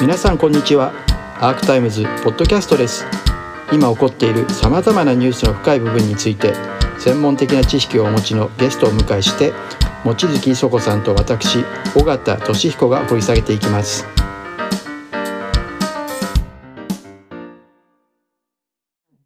皆さんこんにちは。アークタイムズポッドキャストです。今起こっているさまざまなニュースの深い部分について専門的な知識をお持ちのゲストを迎えして望月磯子さんと私尾形俊彦が掘り下げていきます。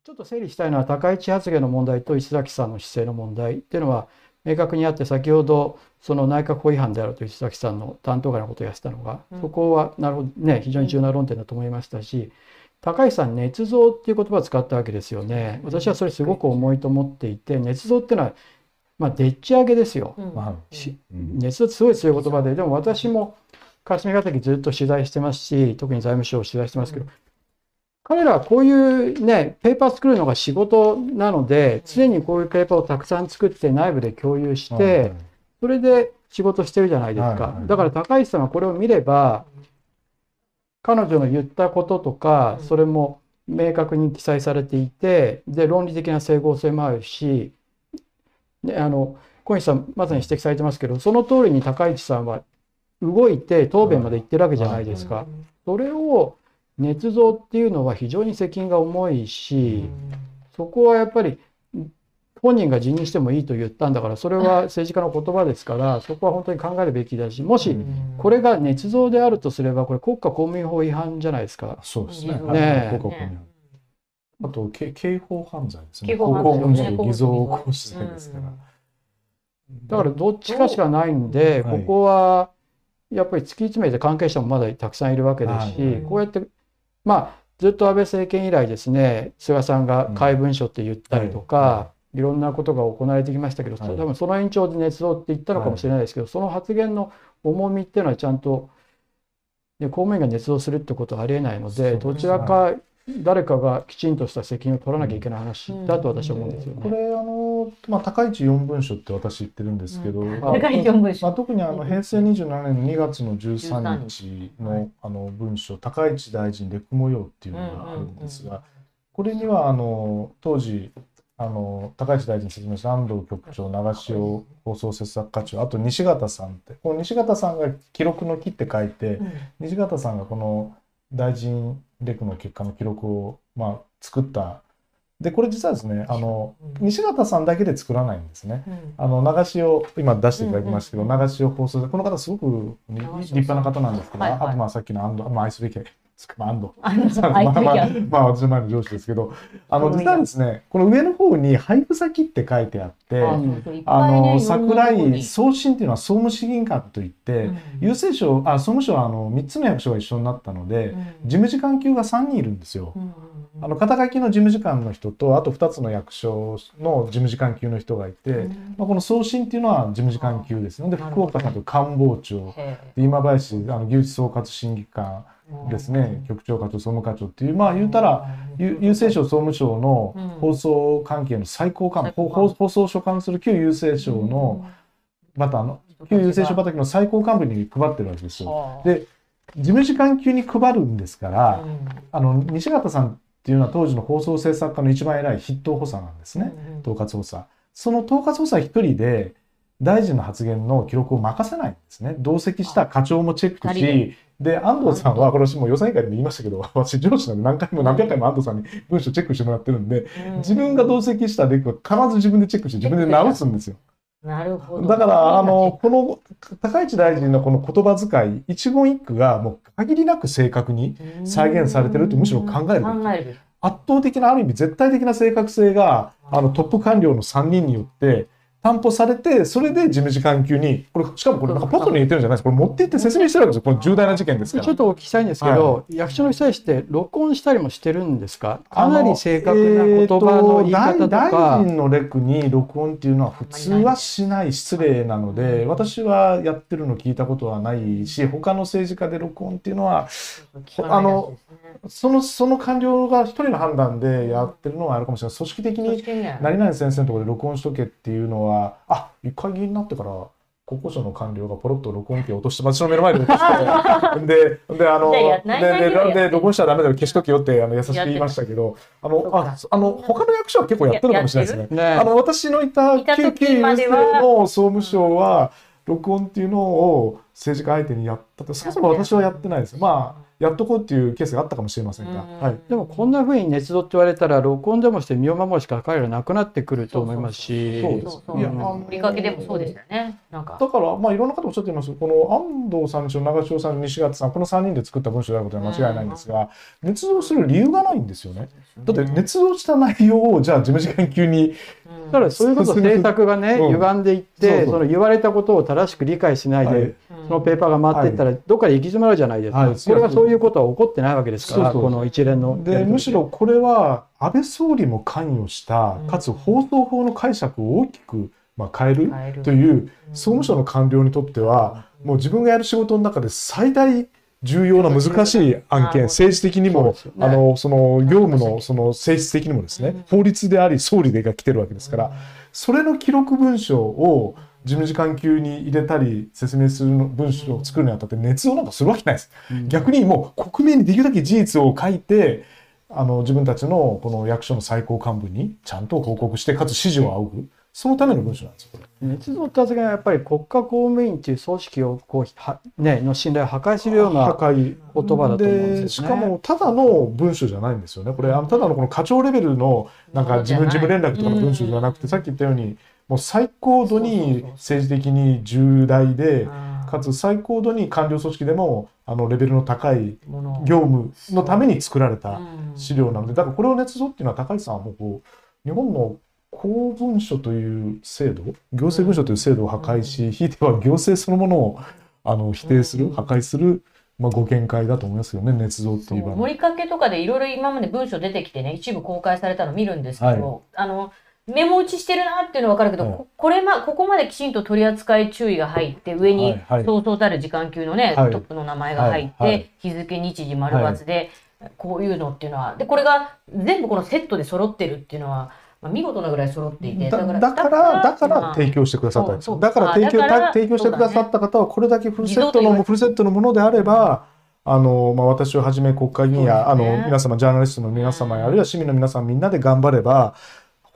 ちょっと整理したいのは高市発言の問題と石崎さんの姿勢の問題っていうのは明確にあって先ほどその内閣法違反であると石崎さんの担当外のことをやってたのが、そこはなるほどね非常に重要な論点だと思いましたし、高橋さん捏造っていう言葉を使ったわけですよね。私はそれすごく重いと思っていて捏造っていうのはまあでっち上げですよ。捏造ってすごい強い言葉ででも私も霞が関ずっと取材してますし特に財務省を取材してますけど、彼らはこういうね、ペーパー作るのが仕事なので、常にこういうペーパーをたくさん作って内部で共有して、それで仕事してるじゃないですか。だから高市さんはこれを見れば、彼女の言ったこととか、それも明確に記載されていて、で、論理的な整合性もあるし、であの、小西さんまさに指摘されてますけど、その通りに高市さんは動いて答弁まで言ってるわけじゃないですか。それを捏造っていうのは非常に責任が重いし、そこはやっぱり本人が辞任してもいいと言ったんだからそれは政治家の言葉ですからそこは本当に考えるべきだしもしこれが捏造であるとすればこれ国家公務員法違反じゃないですか。そうですね。ね国家公務員あと刑法犯罪ですね。刑法犯罪。偽造行使罪ですから。だからどっちかしかないんで、ここはやっぱり突き詰めて関係者もまだたくさんいるわけですし、こうやってまあずっと安倍政権以来ですね菅さんが怪文書って言ったりとか、いろんなことが行われてきましたけど、多分その延長で捏造って言ったのかもしれないですけど、その発言の重みっていうのはちゃんと、ね、公務員が捏造するってことはありえないのでどちらか誰かがきちんとした責任を取らなきゃいけない話だと私は思うんですよね。これあの、まあ、高市四文書って私言ってるんですけど、高市四文書、まあ、特にあの平成27年の2月の13日のあの文書高市大臣レク模様っていうのがあるんですが、これにはあの当時あの高市大臣説明した安藤局長長潮放送制作課長あと西形さんってこの西形さんが記録の木って書いて、西形さんがこの大臣レクの結果の記録を、まあ、作った。でこれ実はですねあの、西形さんだけで作らないんですね。あの流しを今出していただきましたけど、流しを放送でこの方すごく立派な方なんですけど、あとまあさっきの安藤、まあ、愛すべきまあ、安藤。まあ、まあ、まあ、私の前の上司ですけど、あの、実はですね、この上の方に配布先って書いてあって、あの、桜井送信っていうのは総務資金官といって、郵政省、あ、総務省はあの、3つの役所が一緒になったので、事務次官級が3人いるんですよ。あの、肩書きの事務次官の人と、あと2つの役所の事務次官級の人がいて、まあ、この送信っていうのは事務次官級ですので、福岡さんと官房長、今林、あの、技術総括審議官、ですね、局長課長総務課長っていうまあ言うたら郵政省総務省の放送関係の最高幹部、うん、放送所管する旧郵政省の、またあの旧郵政省畑の最高幹部に配ってるわけですよ。で事務次官級に配るんですから、うん、あの西形さんっていうのは当時の放送制作家の一番偉い筆頭補佐なんですね、統括補佐。その統括補佐一人で大臣の発言の記録を任せないんですね。同席した課長もチェックし、で、安藤さんは、これ私も予算委員会でも言いましたけど、私上司なんで何回も何百回も安藤さんに文章チェックしてもらってるんで、自分が同席したレクは必ず自分でチェックして自分で直すんですよ。なるほど。だから、あの、この高市大臣のこの言葉遣い、一言一句がもう限りなく正確に再現されてるってむしろ考えるべき。圧倒的なある意味絶対的な正確性があのトップ官僚の3人によって担保されて、それで事務次官級に、これ、しかもこれなんかポストに入れてるんじゃないですこれ持って行って説明してるわけですよ。この重大な事件ですから。ちょっとお聞きしたいんですけど、はい、役所の人たちって録音したりもしてるんですか？かなり正確な言葉の言い方とか。大臣のレクに録音っていうのは普通はしない失礼なので、私はやってるの聞いたことはないし、他の政治家で録音っていうのは、あの、その、その官僚が一人の判断でやってるのはあるかもしれない。組織的に何々先生のところで録音しとけっていうのは、あ、一回議員になってから、国交省の官僚がポロッと録音機を落として、私の目の前で落として、で、で、あの、で、で、で、録音しちゃダメだよ、消しとけよって、あの、優しく言いましたけど、あの、あ、あの、他の役所は結構やってるかもしれないですね。あの、私のいた、旧、旧郵政の総務省は、録音っていうのを政治家相手にやったってそもそも私はやってないです。まあやっとこうっていうケースがあったかもしれませんが、うんはい、でもこんな風に捏造って言われたら録音でもして身を守るしか彼らなくなってくると思いますしそうですそうそう。いやあうんのふりかけでもそうでしたよね。なんか。だから、まあ、いろんな方おっしゃっていますこの安藤さんにしろ長潮さん西勝さんこの3人で作った文章であることは間違いないんですが、捏造する理由がないんですよね。だって捏造した内容をじゃあ事務次官級にだそういうこと政策がねうん。歪んでいっそうそう。てその言われたことを正しく理解しないはいでそのペーパーが回っていったらどっかで行き詰まるじゃないですか、はい。これはそういうことは起こってないわけですからそうそうこの一連ので。むしろこれは安倍総理も関与したかつ放送法の解釈を大きく、まあ、変える変える。という総務省の官僚にとってはもう自分がやる仕事の中で最大重要な難しい案件政治的にもね。あのその業務のその性質的にもですね法律であり総理でが来てるわけですからそれの記録文書を事務次官級に入れたり説明するの文章を作るにあたって捏造なんかするわけないです。うん。逆にもう国民にできるだけ事実を書いてあの自分たちのこの役所の最高幹部にちゃんと報告してかつ指示を仰ぐそのための文書なんですこれ。捏造って発言はやっぱり国家公務員という組織をこうは、ね、の信頼を破壊するような言葉だと思うんですよね。しかもただの文書じゃないんですよね。これあのただのこの課長レベルのなんか自分そうじゃない事務連絡とかの文書じゃなくてさっき言ったようにもう最高度に政治的に重大でかつ最高度に官僚組織でもあのレベルの高い業務のために作られた資料なのでだからこれを捏造っていうのは高市さんはもうこう日本の公文書という制度行政文書という制度を破壊しひいては行政そのものをあの否定するうん破壊する、まあ、ご見解だと思いますよね捏造っていう場合盛りかけとかでいろいろ今まで文章出てきてね一部公開されたの見るんですけど、あのメモ打ちしてるなっていうのは分かるけど、はいここれまここまできちんと取り扱い注意が入って上にはいはい。そうそうたる時間級のね、はい。トップの名前が入って、はいはい。日付日時丸抜で、こういうのっていうのはでこれが全部このセットで揃ってるっていうのは、まあ、見事なぐらい揃っていてだだからだから提供してくださったんですよ。そうだから提供提供してくださった方はこれだけフルセットのフルセットのものであればあの、まあ、私をはじめ国会議員や、ね。の皆様ジャーナリストの皆様や、あるいは市民の皆さんみんなで頑張れば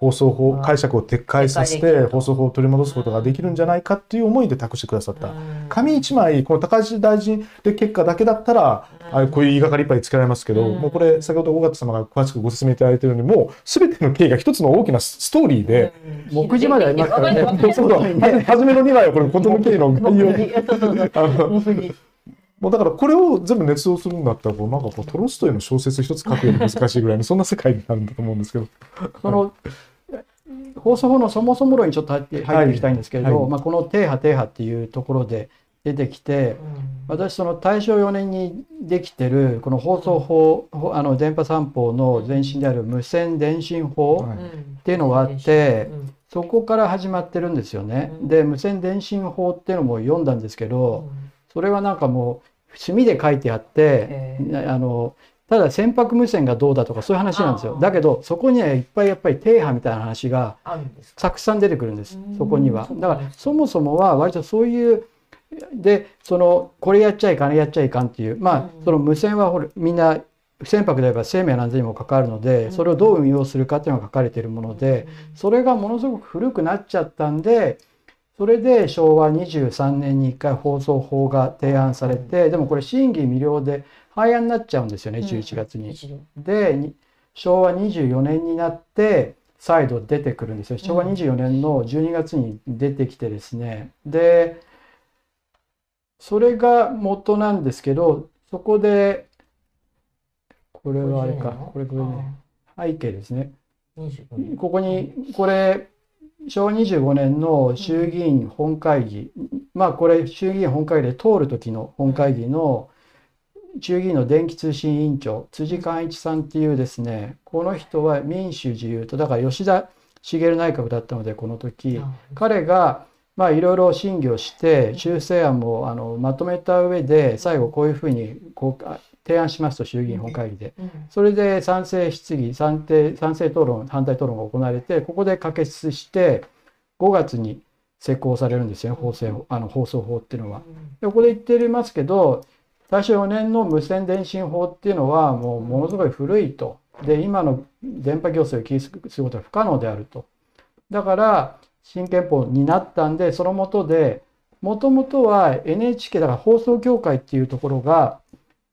放送法うん解釈を撤回させて放送法を取り戻すことができるんじゃないかっていう思いで託してくださった。うん。紙一枚この高市大臣で結果だけだったら、うん。あこういう言いがかりいっぱいつけられますけど、うん。もうこれ先ほど尾形様が詳しくご説明いただいているようにもう全ての経緯が一つの大きなストーリーで、うん。目次までありますからねわかるそうそう初めの2枚はこれ事の経緯の 概要もうだからこれを全部捏造するんだったらこうなんかこうトロストイの小説一つ書くより難しいぐらいのそんな世界になるんだと思うんですけど。その放送法のそもそも論にちょっと入って入っていきたいんですけれど、はい。はいまあ、この「停波停波」っていうところで出てきて私その大正4年にできてるこの放送法ほあの電波三法の前身である無線電信法はい。っていうのがあってうんそこから始まってるんですよね。うん。で無線電信法っていうのも読んだんですけどそれはなんかもう墨で書いてあってあのただ船舶無線がどうだとかそういう話なんですよ。だけどそこにはいっぱいやっぱり停波みたいな話がたくさん出てくるんですうんそこには。だからそもそもは割とそういうでそのこれやっちゃいかんやっちゃいかんっていうまあうん。その無線はほらみんな船舶であれば生命の安全にも関わるのでうん。それをどう運用するかっていうのが書かれているものでそれがものすごく古くなっちゃったんでそれで昭和23年に1回放送法が提案されてでもこれ審議未了で廃案になっちゃうんですよね11月に。でに昭和24年になって再度出てくるんですよ。昭和24年の12月に出てきてですね。でそれが元なんですけどそこでこれはあれかこれこれね背景ですね。25ここにこれ昭和25年の衆議院本会議、まあこれ衆議院本会議で通る時の本会議の衆議院の電気通信委員長辻寛一さんっていうですねこの人は民主自由とだから吉田茂内閣だったのでこの時彼がまあいろいろ審議をして修正案もあのまとめた上で最後こういうふうにこうあ提案しますと衆議院本会議で。うんそれで賛成質疑賛成賛成討論反対討論が行われてここで可決して5月に施行されるんですよね放送あの放送法っていうのは。でここで言ってますけど大正4年の無線電信法っていうのはもうものすごい古いと。で今の電波行政を規律することは不可能であると。だから新憲法になったんでその下でもともとは NHK だから放送協会っていうところが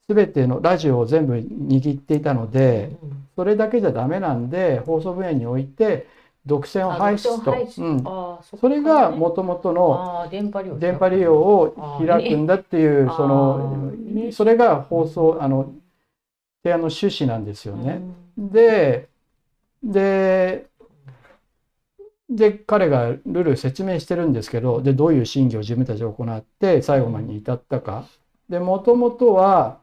全てのラジオを全部握っていたのでうん。それだけじゃダメなんで放送分野において独占を廃止と。うん、それがもともとの電波利用を開くんだっていうそのね。それが放送あの提案の趣旨なんですよね。ででで彼がルール説明してるんですけどでどういう審議を自分たちで行って最後までに至ったか。でもともとは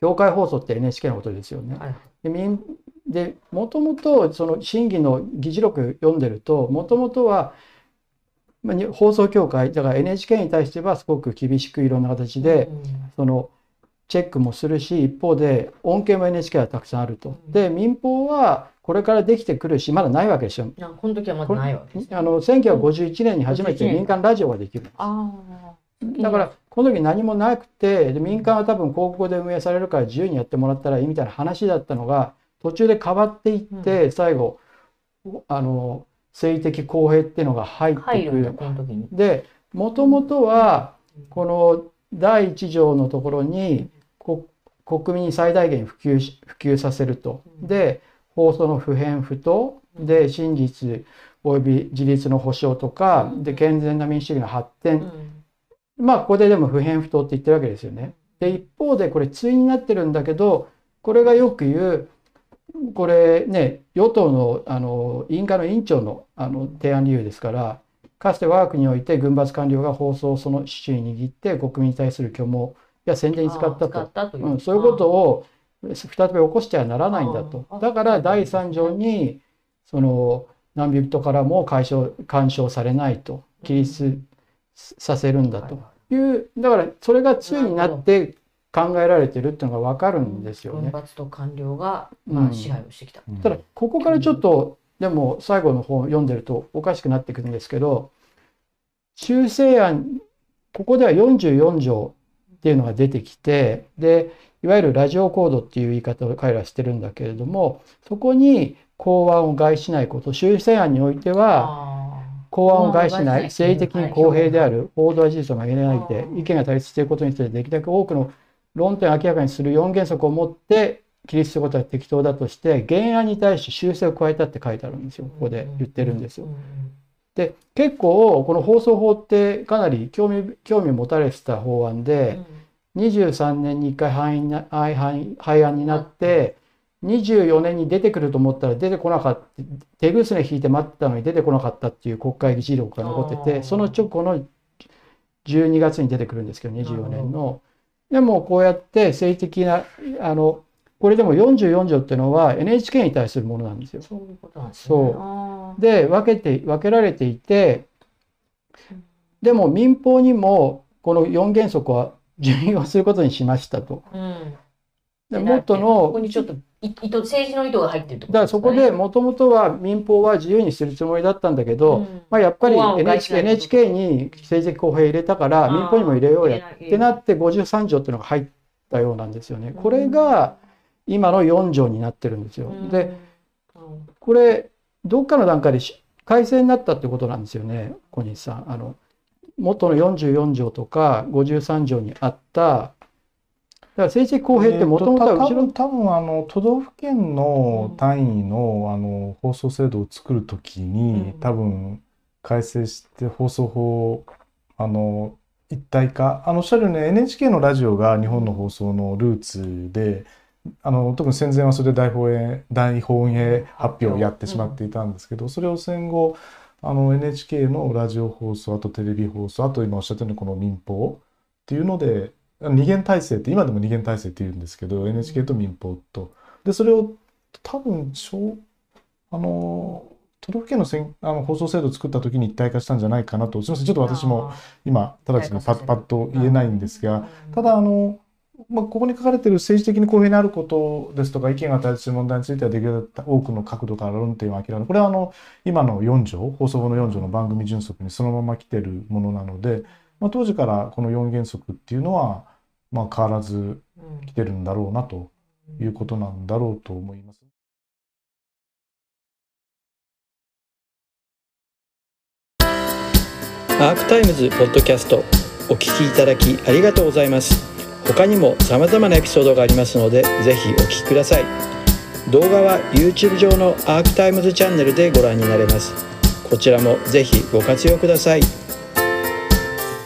教会放送って NHK のことですよね。はいで民でもともとその審議の議事録読んでるともともとは放送協会だから NHK に対してはすごく厳しくいろんな形でうんそのチェックもするし一方で恩恵も NHK はたくさんあると。で民放はこれからできてくるしまだないわけですよ。あこの時はまだないわけですね。あの1951年に初め51年。て民間ラジオができる。あだからこの時何もなくてで民間は多分広告で運営されるから自由にやってもらったらいいみたいな話だったのが途中で変わっていって、最後あの政治的公平っていうのが入ってくこの時に。でもともとはこの第一条のところにこ国民に最大限普及し普及させると。で放送の不偏不当。で真実および自立の保障とかで健全な民主主義の発展。うん。まあここででも不偏不当って言ってるわけですよね。で一方でこれ対になってるんだけどこれがよく言うこれね与党のあの委員会の委員長のあの提案理由ですからかつて我が国において軍閥官僚が放送をその手中に握って国民に対する虚妄や宣伝に使ったと、うん、そういうことを再び起こしてはならないんだと。だから第3条にその何人からも解消干渉されないと。起立させるんだと。いうだからそれが対になって考えられてるっていうのが分かるんですよね。軍閥と官僚が、うん。まあ、支配をしてきた。ただここからちょっとでも最後の方読んでるとおかしくなってくるんですけど修正案ここでは44条っていうのが出てきてでいわゆるラジオコードっていう言い方を彼らしてるんだけれどもそこに公安を害しないこと修正案においてはあ公安を害しない政治的に公平である報道は事実を曲げないでうん意見が対立していることについてできるだけ多くの論点を明らかにする4原則を持って起立することが適当だとして原案に対して修正を加えたって書いてあるんですよ。ここで言ってるんですよ。う。んで結構この放送法ってかなり興味興味持たれてた法案うでん23年に1回廃案になって24年に出てくると思ったら出てこなかった手ぐすね引いて待ってたのに出てこなかったっていう国会議事録が残っててその直後の12月に出てくるんですけど24年の。でもこうやって政治的なあのこれでも44条っていうのは NHK に対するものなんですよ。そういうことなんですね。で分けて分けられていてうんでも民法にもこの4原則は準用することにしましたと。うんででもっとここのにちょっとい意図政治の意図が入ってるってだからそこでももともとは民放は自由にするつもりだったんだけど、まあ、やっぱり NHK, NHK に政治的公平入れたから民放にも入れようやってなっって53条っていうのが入ったようなんですよね。これが今の4条になってるんですよ。でこれどっかの段階でし改正になったってことなんですよね小西さん。あの元の44条とか53条にあっただから政治的公平ってもともとは後ろ多分多分あの都道府県の単位の,、あの放送制度を作るときに、うん。多分改正して放送法あの一体化。あのおっしゃるように NHK のラジオが日本の放送のルーツであの特に戦前はそれで大本営大本営発表をやってしまっていたんですけど、それを戦後あの NHK のラジオ放送あとテレビ放送あと今おっしゃったようにこの民放っていうので二元体制って今でも二元体制って言うんですけど NHK と民放と。でそれを多分小あの都道府県のせんあの放送制度を作った時に一体化したんじゃないかなと。すみません。ちょっと私も今直ちにパッパッと言えないんですがただあの、まあ、ここに書かれている政治的に公平になることですとか意見が対立する問題についてはできるだけ多くの角度から論点を明らかにこれはあの今の4条放送法の4条の番組準則にそのまま来てるものなので、まあ、当時からこの4原則っていうのは、まあ、変わらず来てるんだろうなということなんだろうと思います。アークタイムズポッドキャストお聞きいただきありがとうございます他にも様々なエピソードがありますのでぜひお聴きください。動画は YouTube 上のアークタイムズチャンネルでご覧になれます。こちらもぜひご活用ください。